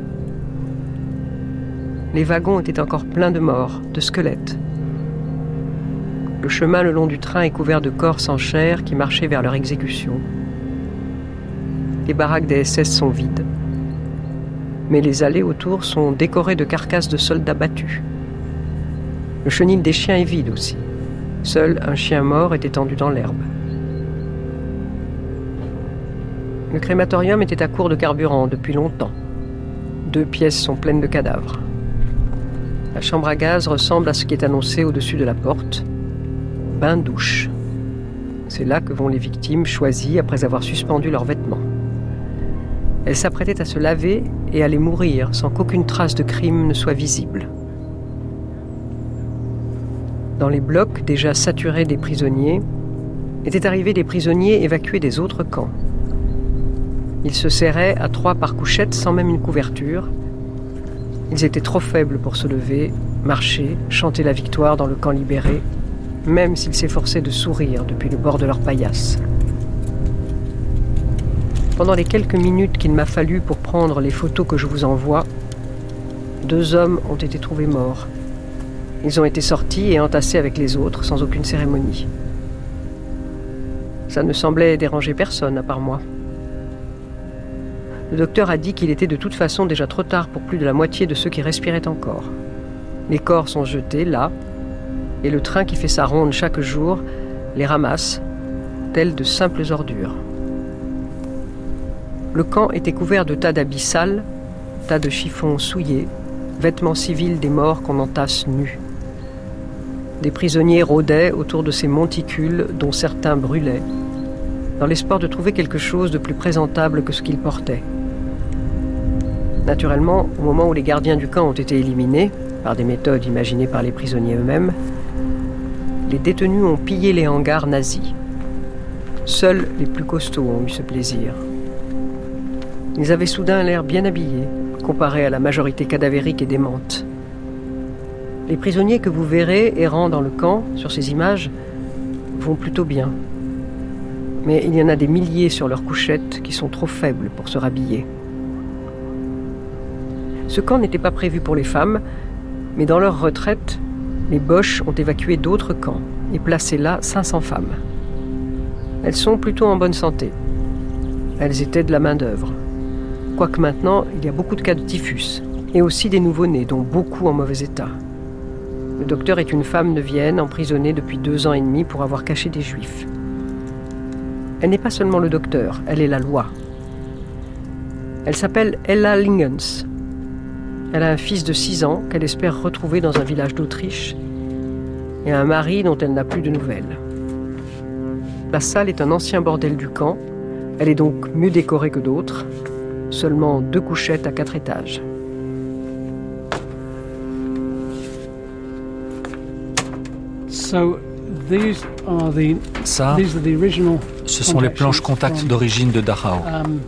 Les wagons étaient encore pleins de morts, de squelettes. Le chemin le long du train est couvert de corps sans chair qui marchaient vers leur exécution. Les baraques des SS sont vides, mais les allées autour sont décorées de carcasses de soldats battus. Le chenil des chiens est vide aussi. Seul un chien mort est étendu dans l'herbe. Le crématorium était à court de carburant depuis longtemps. Deux pièces sont pleines de cadavres. La chambre à gaz ressemble à ce qui est annoncé au-dessus de la porte. Bain-douche. C'est là que vont les victimes choisies après avoir suspendu leurs vêtements. Elles s'apprêtaient à se laver et à aller mourir sans qu'aucune trace de crime ne soit visible. Dans les blocs déjà saturés des prisonniers, étaient arrivés des prisonniers évacués des autres camps. Ils se serraient à trois par couchette sans même une couverture. Ils étaient trop faibles pour se lever, marcher, chanter la victoire dans le camp libéré, même s'ils s'efforçaient de sourire depuis le bord de leur paillasse. Pendant les quelques minutes qu'il m'a fallu pour prendre les photos que je vous envoie, deux hommes ont été trouvés morts. Ils ont été sortis et entassés avec les autres sans aucune cérémonie. Ça ne semblait déranger personne à part moi. Le docteur a dit qu'il était de toute façon déjà trop tard pour plus de la moitié de ceux qui respiraient encore. Les corps sont jetés là, et le train qui fait sa ronde chaque jour les ramasse, tels de simples ordures. Le camp était couvert de tas d'habits sales, tas de chiffons souillés, vêtements civils des morts qu'on entasse nus. Des prisonniers rôdaient autour de ces monticules dont certains brûlaient, dans l'espoir de trouver quelque chose de plus présentable que ce qu'ils portaient. Naturellement, au moment où les gardiens du camp ont été éliminés, par des méthodes imaginées par les prisonniers eux-mêmes, les détenus ont pillé les hangars nazis. Seuls les plus costauds ont eu ce plaisir. Ils avaient soudain l'air bien habillés, comparé à la majorité cadavérique et démente. Les prisonniers que vous verrez errant dans le camp, sur ces images, vont plutôt bien. Mais il y en a des milliers sur leurs couchettes qui sont trop faibles pour se rhabiller. Ce camp n'était pas prévu pour les femmes, mais dans leur retraite, les Boches ont évacué d'autres camps et placé là 500 femmes. Elles sont plutôt en bonne santé. Elles étaient de la main-d'œuvre. Quoique maintenant, il y a beaucoup de cas de typhus, et aussi des nouveau-nés, dont beaucoup en mauvais état. Le docteur est une femme de Vienne emprisonnée depuis deux ans et demi pour avoir caché des juifs. Elle n'est pas seulement le docteur, elle est la loi. Elle s'appelle Ella Lingens, elle a un fils de 6 ans qu'elle espère retrouver dans un village d'Autriche et un mari dont elle n'a plus de nouvelles. La salle est un ancien bordel du camp. Elle est donc mieux décorée que d'autres. Seulement deux couchettes à quatre étages. Ça, ce sont les planches contact d'origine de Dachau. Um,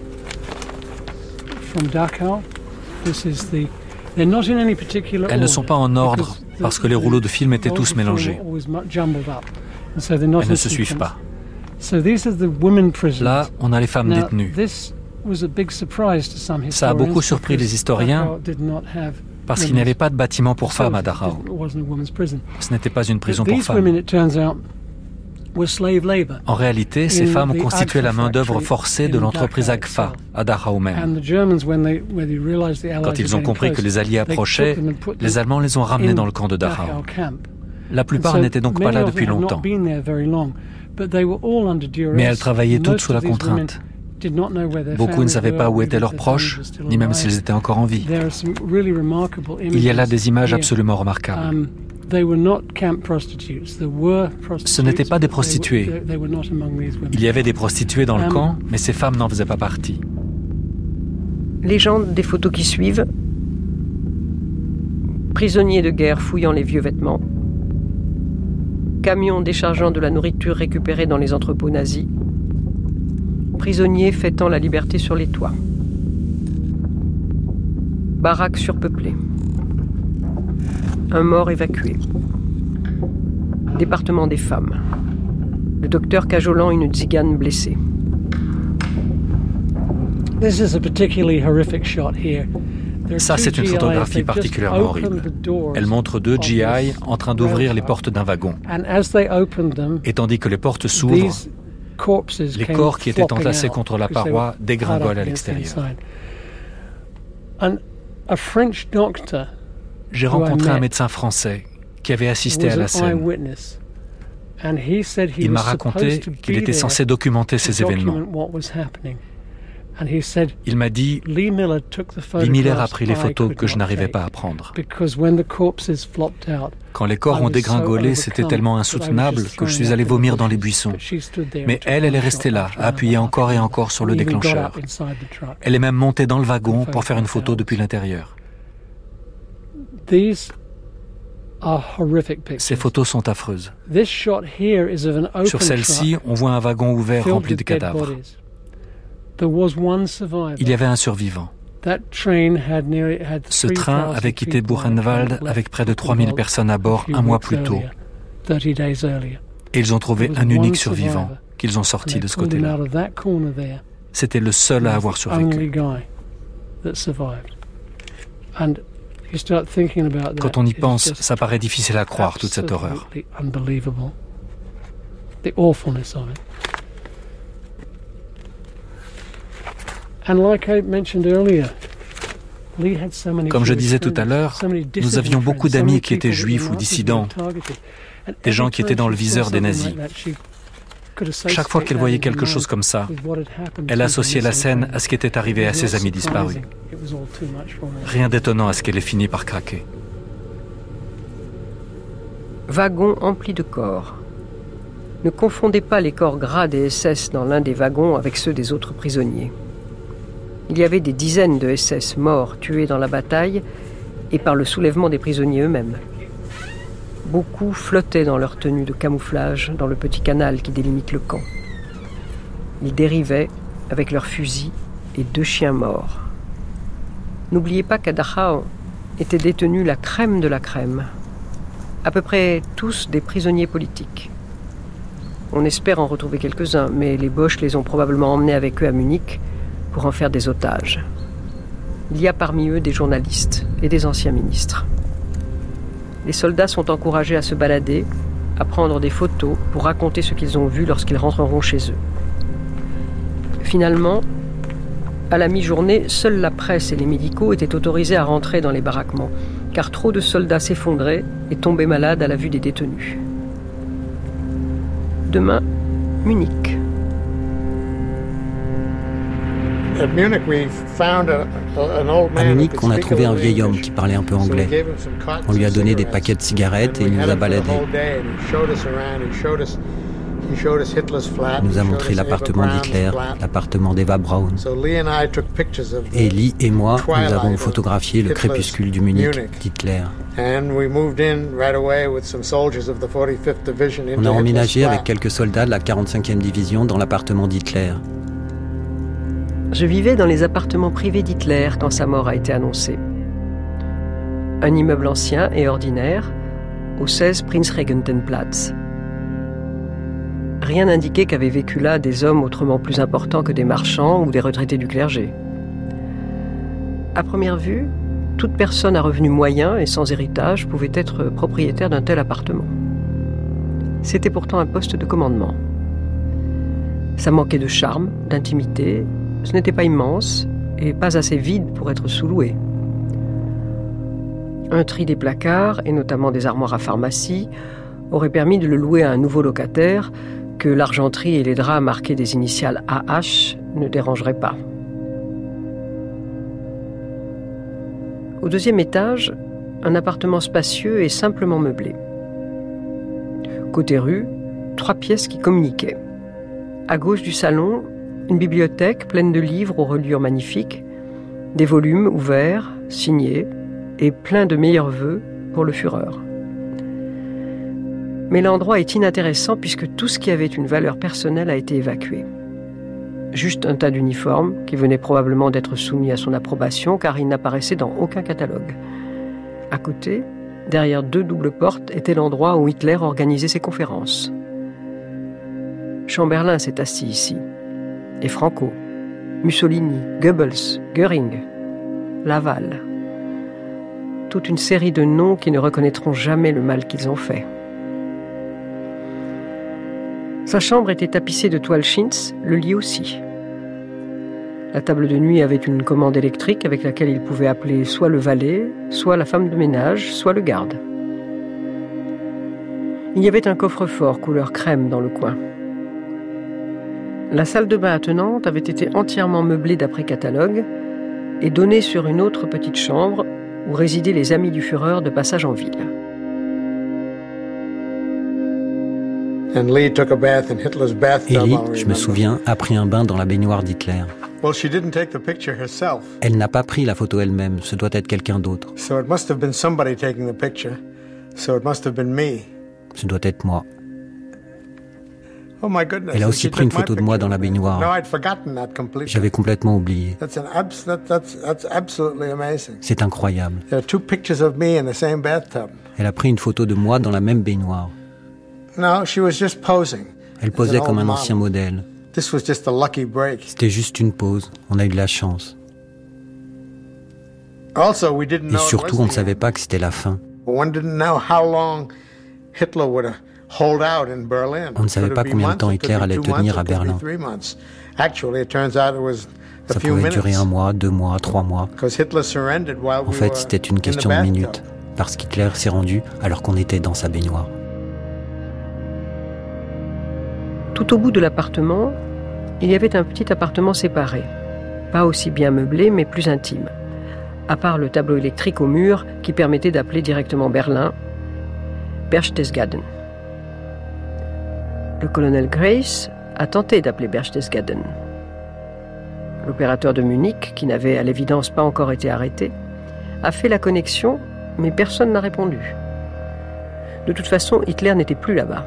elles ne sont pas en ordre parce que les rouleaux de film étaient tous mélangés. Elles ne se suivent pas. Là, on a les femmes détenues. Ça a beaucoup surpris les historiens parce qu'il n'y avait pas de bâtiment pour femmes à Dachau. Ce n'était pas une prison pour femmes. En réalité, ces femmes constituaient la main-d'œuvre forcée de l'entreprise AGFA, à Dachau même. Quand ils ont compris que les Alliés approchaient, les Allemands les ont ramenés dans le camp de Dachau. La plupart n'étaient donc pas là depuis longtemps. Mais elles travaillaient toutes sous la contrainte. Beaucoup ne savaient pas où étaient leurs proches, ni même s'ils étaient encore en vie. Il y a là des images absolument remarquables. Um, ce n'étaient pas des prostituées. Il y avait des prostituées dans le camp, mais ces femmes n'en faisaient pas partie. Légende des photos qui suivent. Prisonniers de guerre fouillant les vieux vêtements. Camions déchargeant de la nourriture récupérée dans les entrepôts nazis. Prisonniers fêtant la liberté sur les toits. Baraques surpeuplées. Un mort évacué. Département des femmes. Le docteur cajolant une tzigane blessée. Ça, c'est une photographie particulièrement horrible. Elle montre deux GI en train d'ouvrir les portes d'un wagon. Et tandis que les portes s'ouvrent, les corps qui étaient entassés contre la paroi dégringolent à l'extérieur. J'ai rencontré un médecin français qui avait assisté à la scène. Il m'a raconté qu'il était censé documenter ces événements. Il m'a dit, Lee Miller a pris les photos que je n'arrivais pas à prendre. Quand les corps ont dégringolé, c'était tellement insoutenable que je suis allé vomir dans les buissons. Mais elle, elle est restée là, à appuyer encore et encore sur le déclencheur. Elle est même montée dans le wagon pour faire une photo depuis l'intérieur. Ces photos sont affreuses. Sur celle-ci, on voit un wagon ouvert rempli de cadavres. Il y avait un survivant. Ce train avait quitté Buchenwald avec près de 3000 personnes à bord un mois plus tôt. Et ils ont trouvé un unique survivant qu'ils ont sorti de ce côté-là. C'était le seul à avoir survécu. Quand on y pense, ça paraît difficile à croire, toute cette horreur. Comme je disais tout à l'heure, nous avions beaucoup d'amis qui étaient juifs ou dissidents, des gens qui étaient dans le viseur des nazis. Chaque fois qu'elle voyait quelque chose comme ça, elle associait la scène à ce qui était arrivé à ses amis disparus. Rien d'étonnant à ce qu'elle ait fini par craquer. Wagon empli de corps. Ne confondez pas les corps gras des SS dans l'un des wagons avec ceux des autres prisonniers. Il y avait des dizaines de SS morts, tués dans la bataille et par le soulèvement des prisonniers eux-mêmes. Beaucoup flottaient dans leur tenue de camouflage dans le petit canal qui délimite le camp. Ils dérivaient avec leurs fusils et deux chiens morts. N'oubliez pas qu'à Dachau était détenue la crème de la crème, à peu près tous des prisonniers politiques. On espère en retrouver quelques-uns, mais les Boches les ont probablement emmenés avec eux à Munich pour en faire des otages. Il y a parmi eux des journalistes et des anciens ministres. Les soldats sont encouragés à se balader, à prendre des photos pour raconter ce qu'ils ont vu lorsqu'ils rentreront chez eux. Finalement, à la mi-journée, seule la presse et les médicaux étaient autorisés à rentrer dans les baraquements, car trop de soldats s'effondraient et tombaient malades à la vue des détenus. Demain, Munich. À Munich, on a trouvé un vieil homme qui parlait un peu anglais. On lui a donné des paquets de cigarettes et il nous a baladés. Il nous a montré l'appartement d'Hitler, l'appartement d'Eva Braun. Et Lee et moi, nous avons photographié le crépuscule du Munich d'Hitler. On a emménagé avec quelques soldats de la 45e division dans l'appartement d'Hitler. Je vivais dans les appartements privés d'Hitler quand sa mort a été annoncée. Un immeuble ancien et ordinaire, au 16 Prinzregentenplatz. Rien n'indiquait qu'avaient vécu là des hommes autrement plus importants que des marchands ou des retraités du clergé. À première vue, toute personne à revenu moyen et sans héritage pouvait être propriétaire d'un tel appartement. C'était pourtant un poste de commandement. Ça manquait de charme, d'intimité ce n'était pas immense et pas assez vide pour être sous-loué. Un tri des placards, et notamment des armoires à pharmacie, aurait permis de le louer à un nouveau locataire que l'argenterie et les draps marqués des initiales AH ne dérangeraient pas. Au deuxième étage, un appartement spacieux et simplement meublé. Côté rue, trois pièces qui communiquaient. À gauche du salon, une bibliothèque pleine de livres aux reliures magnifiques, Des volumes ouverts, signés, et pleins de meilleurs voeux pour le Führer. Mais l'endroit est inintéressant puisque tout ce qui avait une valeur personnelle a été évacué. Juste un tas d'uniformes qui venaient probablement d'être soumis à son approbation car il n'apparaissait dans aucun catalogue. À côté, derrière deux doubles portes, était l'endroit où Hitler organisait ses conférences. Chamberlain s'est assis ici, et Franco, Mussolini, Goebbels, Göring, Laval. Toute une série de noms qui ne reconnaîtront jamais le mal qu'ils ont fait. Sa chambre était tapissée de toiles chintz, le lit aussi. La table de nuit avait une commande électrique avec laquelle il pouvait appeler soit le valet, soit la femme de ménage, soit le garde. Il y avait un coffre-fort couleur crème dans le coin. La salle de bain attenante avait été entièrement meublée d'après catalogue et donnée sur une autre petite chambre où résidaient les amis du Führer de passage en ville. Ellie, je me souviens, a pris un bain dans la baignoire d'Hitler. Elle n'a pas pris la photo elle-même, ce doit être quelqu'un d'autre. Ce doit être moi. Oh Elle a aussi pris une photo de moi dans la baignoire. J'avais complètement oublié. C'est incroyable. Elle a pris une photo de moi dans la même baignoire. Elle posait comme un ancien modèle. C'était juste une pause. On a eu de la chance. Et surtout, on ne savait pas que c'était la fin. On ne savait pas combien de temps Hitler allait tenir à Berlin. Ça pouvait durer un mois, deux mois, trois mois. En fait, c'était une question de minutes, parce qu'Hitler s'est rendu alors qu'on était dans sa baignoire. Tout au bout de l'appartement, il y avait un petit appartement séparé, pas aussi bien meublé mais plus intime, à part le tableau électrique au mur qui permettait d'appeler directement Berlin, Berchtesgaden. Le colonel Grace a tenté d'appeler Berchtesgaden. L'opérateur de Munich, qui n'avait à l'évidence pas encore été arrêté, a fait la connexion, mais personne n'a répondu. De toute façon, Hitler n'était plus là-bas.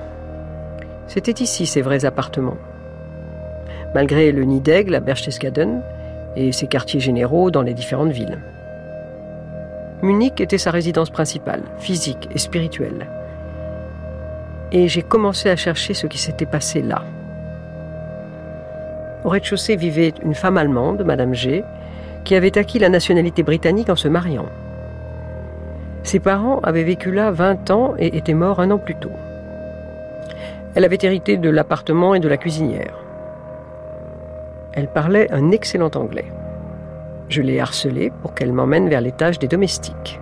C'était ici ses vrais appartements. Malgré le nid d'aigle à Berchtesgaden et ses quartiers généraux dans les différentes villes. Munich était sa résidence principale, physique et spirituelle. Et j'ai commencé à chercher ce qui s'était passé là. Au rez-de-chaussée vivait une femme allemande, Madame G, qui avait acquis la nationalité britannique en se mariant. Ses parents avaient vécu là 20 ans et étaient morts un an plus tôt. Elle avait hérité de l'appartement et de la cuisinière. Elle parlait un excellent anglais. Je l'ai harcelée pour qu'elle m'emmène vers l'étage des domestiques.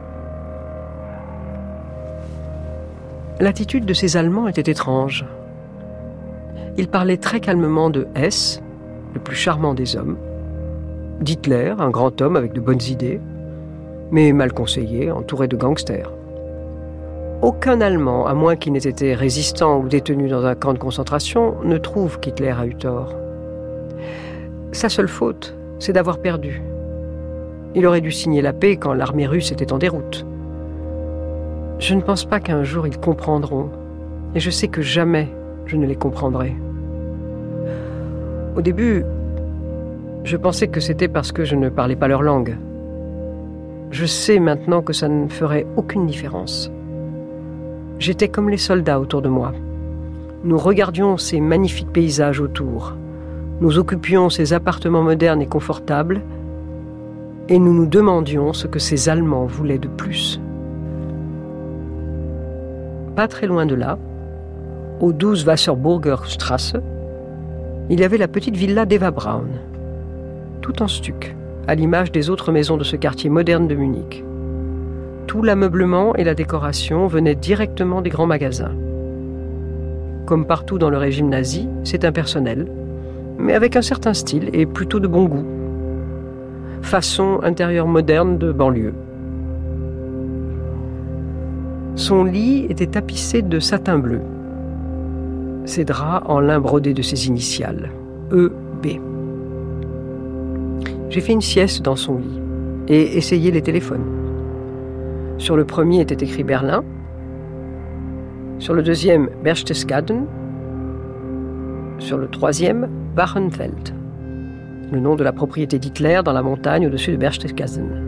L'attitude de ces Allemands était étrange. Ils parlaient très calmement de S, le plus charmant des hommes, d'Hitler, un grand homme avec de bonnes idées, mais mal conseillé, entouré de gangsters. Aucun Allemand, à moins qu'il n'ait été résistant ou détenu dans un camp de concentration, ne trouve qu'Hitler a eu tort. Sa seule faute, c'est d'avoir perdu. Il aurait dû signer la paix quand l'armée russe était en déroute. Je ne pense pas qu'un jour ils comprendront, et je sais que jamais je ne les comprendrai. Au début, je pensais que c'était parce que je ne parlais pas leur langue. Je sais maintenant que ça ne ferait aucune différence. J'étais comme les soldats autour de moi. Nous regardions ces magnifiques paysages autour. Nous occupions ces appartements modernes et confortables. Et nous nous demandions ce que ces Allemands voulaient de plus. Pas très loin de là, au 12 Wasserburger Strasse, il y avait la petite villa d'Eva Braun, tout en stuc, à l'image des autres maisons de ce quartier moderne de Munich. Tout l'ameublement et la décoration venaient directement des grands magasins. Comme partout dans le régime nazi, c'est impersonnel, mais avec un certain style et plutôt de bon goût. Façon intérieure moderne de banlieue. Son lit était tapissé de satin bleu. Ses draps en lin brodé de ses initiales, E B. J'ai fait une sieste dans son lit. et essayé les téléphones. Sur le premier était écrit Berlin, sur le deuxième Berchtesgaden, sur le troisième Bachenfeld, le nom de la propriété d'Hitler dans la montagne au-dessus de Berchtesgaden.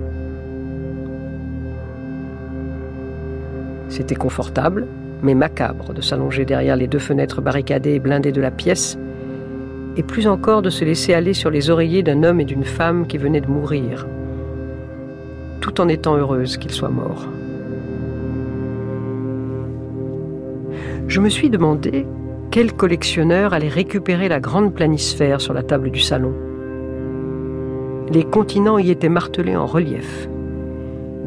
C'était confortable, mais macabre de s'allonger derrière les deux fenêtres barricadées et blindées de la pièce, et plus encore de se laisser aller sur les oreillers d'un homme et d'une femme qui venaient de mourir, tout en étant heureuse qu'ils soient morts. Je me suis demandé quel collectionneur allait récupérer la grande planisphère sur la table du salon. Les continents y étaient martelés en relief.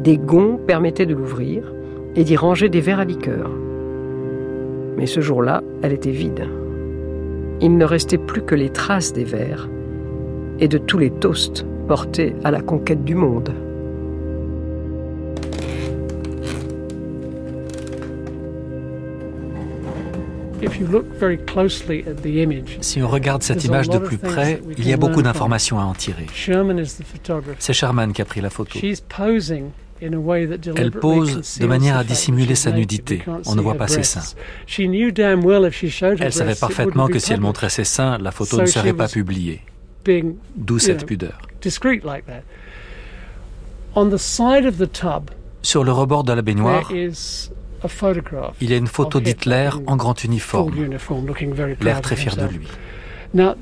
Des gonds permettaient de l'ouvrir et d'y ranger des verres à liqueur. Mais ce jour-là, elle était vide. Il ne restait plus que les traces des verres et de tous les toasts portés à la conquête du monde. Si on regarde cette image de plus près, il y a beaucoup d'informations à en tirer. C'est Sherman qui a pris la photo. Elle pose de manière à dissimuler sa nudité. On ne voit pas ses seins. Elle savait parfaitement que si elle montrait ses seins, la photo ne serait pas publiée. D'où cette pudeur. Sur le rebord de la baignoire, il y a une photo d'Hitler en grand uniforme, l'air très fier de lui. En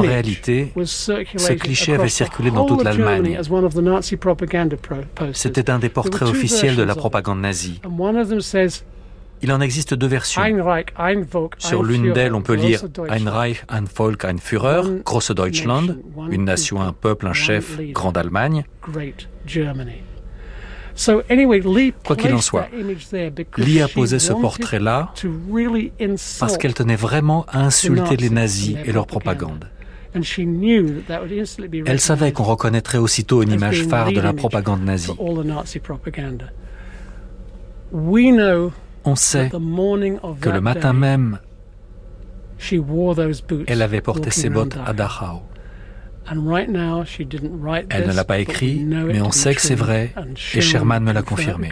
réalité, ce cliché avait circulé dans toute l'Allemagne. C'était un des portraits officiels de la propagande nazie. Il en existe deux versions. Sur l'une d'elles, on peut lire Ein Reich, ein Volk, ein Führer, Grosse Deutschland, une nation, un peuple, un chef, Grande Allemagne. Quoi qu'il en soit, Lee a posé ce portrait-là parce qu'elle tenait vraiment à insulter les nazis et leur propagande. Elle savait qu'on reconnaîtrait aussitôt une image phare de la propagande nazie. On sait que le matin même, elle avait porté ses bottes à Dachau. Elle ne l'a pas écrit, mais on sait que c'est vrai, et Sherman me l'a confirmé.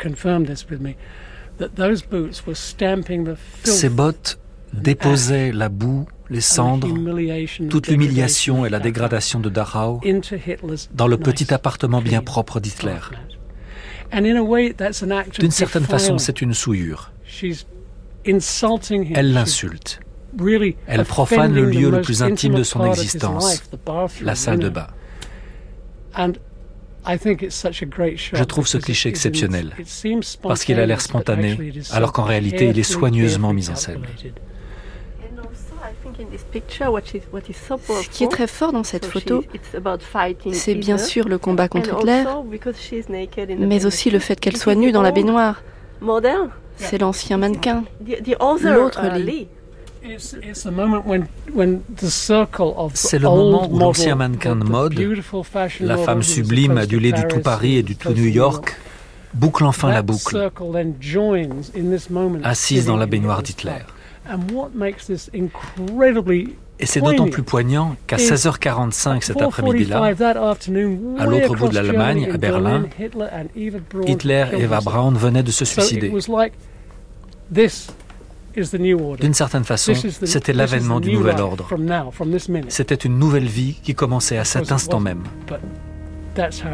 Ces bottes déposaient la boue, les cendres, toute l'humiliation et la dégradation de Dachau dans le petit appartement bien propre d'Hitler. D'une certaine façon, c'est une souillure. Elle l'insulte. Elle profane le lieu le plus intime de son existence, la salle de bain. Je trouve ce cliché exceptionnel, parce qu'il a l'air spontané, alors qu'en réalité il est soigneusement mis en scène. Ce qui est très fort dans cette photo, c'est bien sûr le combat contre Hitler, mais aussi le fait qu'elle soit nue dans la baignoire. C'est l'ancien mannequin, l'autre lit. C'est le moment où l'ancien mannequin de mode, la femme sublime adulée du tout Paris et du tout New York, boucle enfin la boucle, assise dans la baignoire d'Hitler. Et c'est d'autant plus poignant qu'à 16h45 cet après-midi-là, à l'autre bout de l'Allemagne, à Berlin, Hitler et Eva Braun venaient de se suicider. D'une certaine façon, c'était l'avènement du nouvel ordre. C'était une nouvelle vie qui commençait à cet instant même.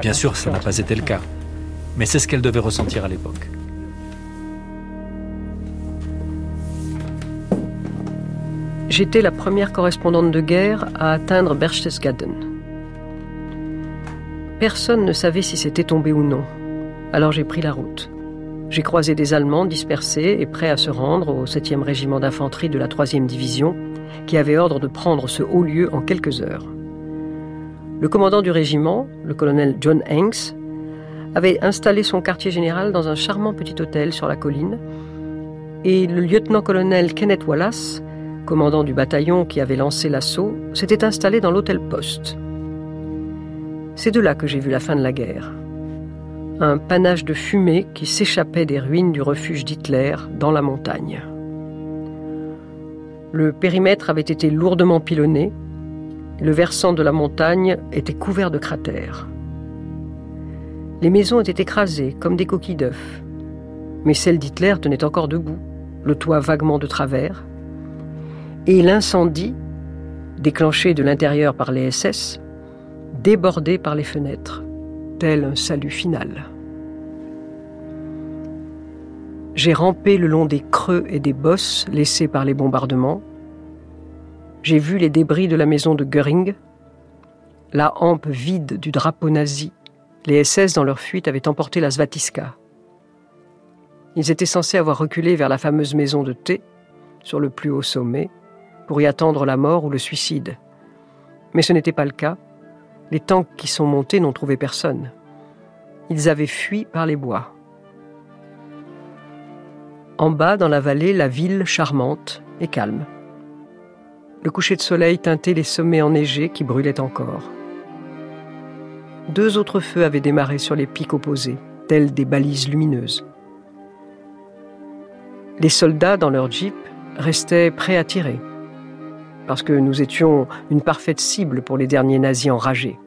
Bien sûr, ça n'a pas été le cas, mais c'est ce qu'elle devait ressentir à l'époque. J'étais la première correspondante de guerre à atteindre Berchtesgaden. Personne ne savait si c'était tombé ou non. Alors j'ai pris la route. J'ai croisé des Allemands dispersés et prêts à se rendre au 7e régiment d'infanterie de la 3e division, qui avait ordre de prendre ce haut lieu en quelques heures. Le commandant du régiment, le colonel John Hanks, avait installé son quartier général dans un charmant petit hôtel sur la colline, et le lieutenant-colonel Kenneth Wallace, commandant du bataillon qui avait lancé l'assaut, s'était installé dans l'hôtel Poste. C'est de là que j'ai vu la fin de la guerre un panache de fumée qui s'échappait des ruines du refuge d'Hitler dans la montagne. Le périmètre avait été lourdement pilonné Le versant de la montagne était couvert de cratères. Les maisons étaient écrasées comme des coquilles d'œufs. Mais celle d'Hitler tenait encore debout, le toit vaguement de travers. Et l'incendie, déclenché de l'intérieur par les SS, débordait par les fenêtres, tel un salut final. J'ai rampé le long des creux et des bosses laissés par les bombardements. J'ai vu les débris de la maison de Göring, la hampe vide du drapeau nazi. Les SS, dans leur fuite, avaient emporté la Svatiska. Ils étaient censés avoir reculé vers la fameuse maison de thé, sur le plus haut sommet, pour y attendre la mort ou le suicide. Mais ce n'était pas le cas. Les tanks qui sont montés n'ont trouvé personne. Ils avaient fui par les bois. En bas, dans la vallée, la ville charmante et calme. Le coucher de soleil teintait les sommets enneigés qui brûlaient encore. Deux autres feux avaient démarré sur les pics opposés, tels des balises lumineuses. Les soldats, dans leur jeep, restaient prêts à tirer, parce que nous étions une parfaite cible pour les derniers nazis enragés.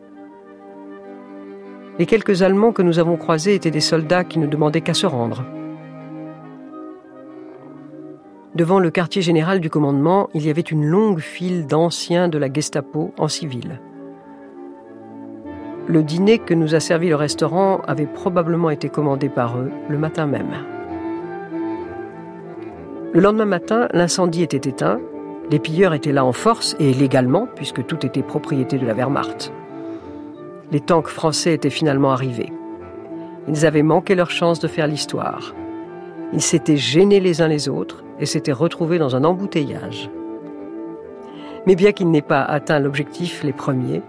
Les quelques Allemands que nous avons croisés étaient des soldats qui ne demandaient qu'à se rendre. Devant le quartier général du commandement, il y avait une longue file d'anciens de la Gestapo en civil. Le dîner que nous a servi le restaurant avait probablement été commandé par eux le matin même. Le lendemain matin, l'incendie était éteint, les pilleurs étaient là en force et légalement, puisque tout était propriété de la Wehrmacht. Les tanks français étaient finalement arrivés. Ils avaient manqué leur chance de faire l'histoire. Ils s'étaient gênés les uns les autres et s'étaient retrouvés dans un embouteillage. Mais bien qu'ils n'aient pas atteint l'objectif les premiers,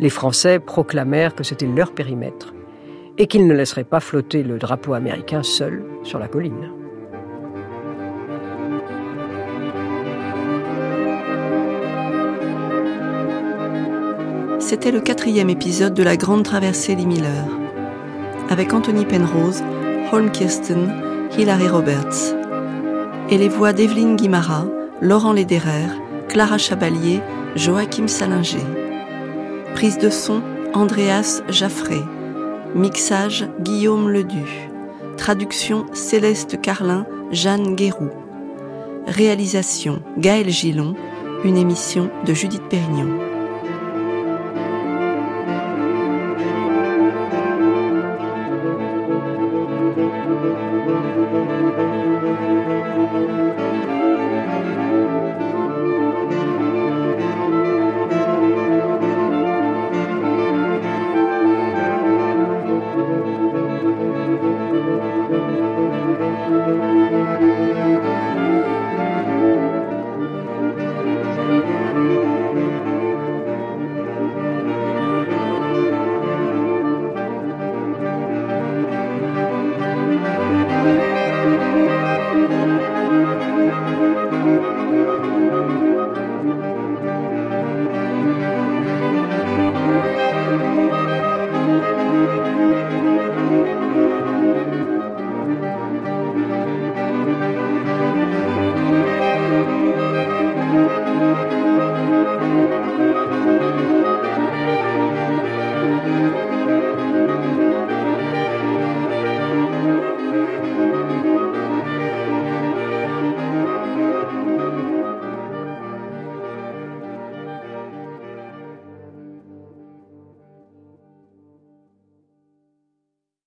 les Français proclamèrent que c'était leur périmètre et qu'ils ne laisseraient pas flotter le drapeau américain seul sur la colline. C'était le quatrième épisode de la Grande Traversée des Miller, avec Anthony Penrose, Holm Kirsten, Hilary Roberts, et les voix d'Evelyne Guimara, Laurent Lederer, Clara Chabalier, Joachim Salinger. Prise de son, Andreas Jaffré. Mixage, Guillaume Ledu. Traduction, Céleste Carlin, Jeanne Guéroux. Réalisation, Gaël Gillon. Une émission de Judith Pérignon.